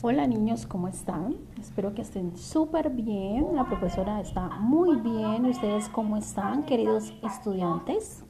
Hola niños, ¿cómo están? Espero que estén súper bien. La profesora está muy bien. ¿Ustedes cómo están, queridos estudiantes?